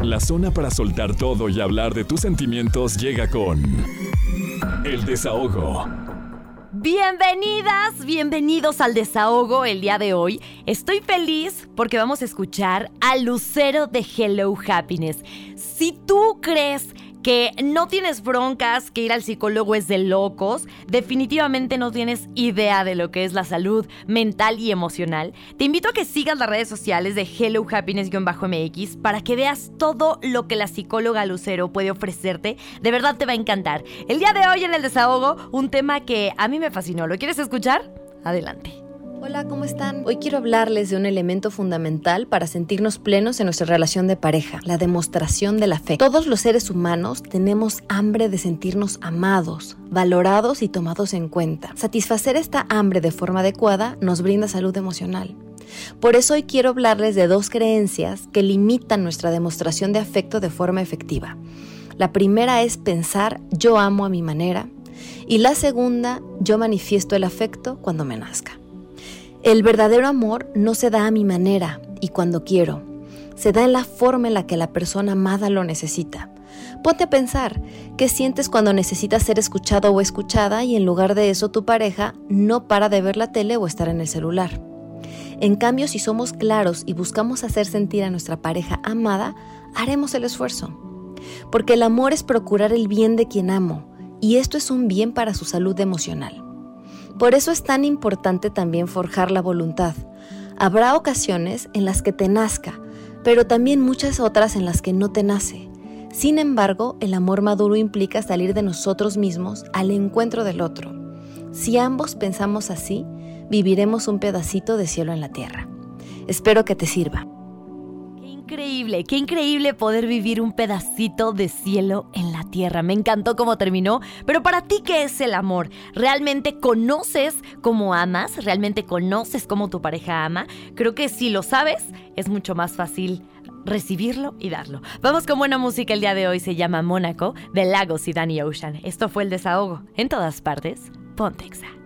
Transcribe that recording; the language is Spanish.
La zona para soltar todo y hablar de tus sentimientos llega con El Desahogo. Bienvenidas, bienvenidos al desahogo el día de hoy. Estoy feliz porque vamos a escuchar a Lucero de Hello Happiness. Si tú crees que no tienes broncas, que ir al psicólogo es de locos, definitivamente no tienes idea de lo que es la salud mental y emocional, te invito a que sigas las redes sociales de Hello Happiness-MX para que veas todo lo que la psicóloga Lucero puede ofrecerte. De verdad te va a encantar. El día de hoy en el desahogo, un tema que a mí me fascinó. ¿Lo quieres escuchar? Adelante. Hola, ¿cómo están? Hoy quiero hablarles de un elemento fundamental para sentirnos plenos en nuestra relación de pareja, la demostración de fe. Todos los seres humanos tenemos hambre de sentirnos amados, valorados y tomados en cuenta. Satisfacer esta hambre de forma adecuada nos brinda salud emocional. Por eso hoy quiero hablarles de dos creencias que limitan nuestra demostración de afecto de forma efectiva. La primera es pensar yo amo a mi manera y la segunda yo manifiesto el afecto cuando me nazca. El verdadero amor no se da a mi manera y cuando quiero. Se da en la forma en la que la persona amada lo necesita. Ponte a pensar, ¿qué sientes cuando necesitas ser escuchado o escuchada y en lugar de eso tu pareja no para de ver la tele o estar en el celular? En cambio, si somos claros y buscamos hacer sentir a nuestra pareja amada, haremos el esfuerzo. Porque el amor es procurar el bien de quien amo, y esto es un bien para su salud emocional. Por eso es tan importante también forjar la voluntad. Habrá ocasiones en las que te nazca, pero también muchas otras en las que no te nace. Sin embargo, el amor maduro implica salir de nosotros mismos al encuentro del otro. Si ambos pensamos así, viviremos un pedacito de cielo en la tierra. Espero que te sirva increíble, qué increíble poder vivir un pedacito de cielo en la tierra. Me encantó cómo terminó, pero para ti, ¿qué es el amor? ¿Realmente conoces cómo amas? ¿Realmente conoces cómo tu pareja ama? Creo que si lo sabes, es mucho más fácil recibirlo y darlo. Vamos con buena música el día de hoy, se llama Mónaco, de Lagos y Danny Ocean. Esto fue el desahogo. En todas partes, Pontexa.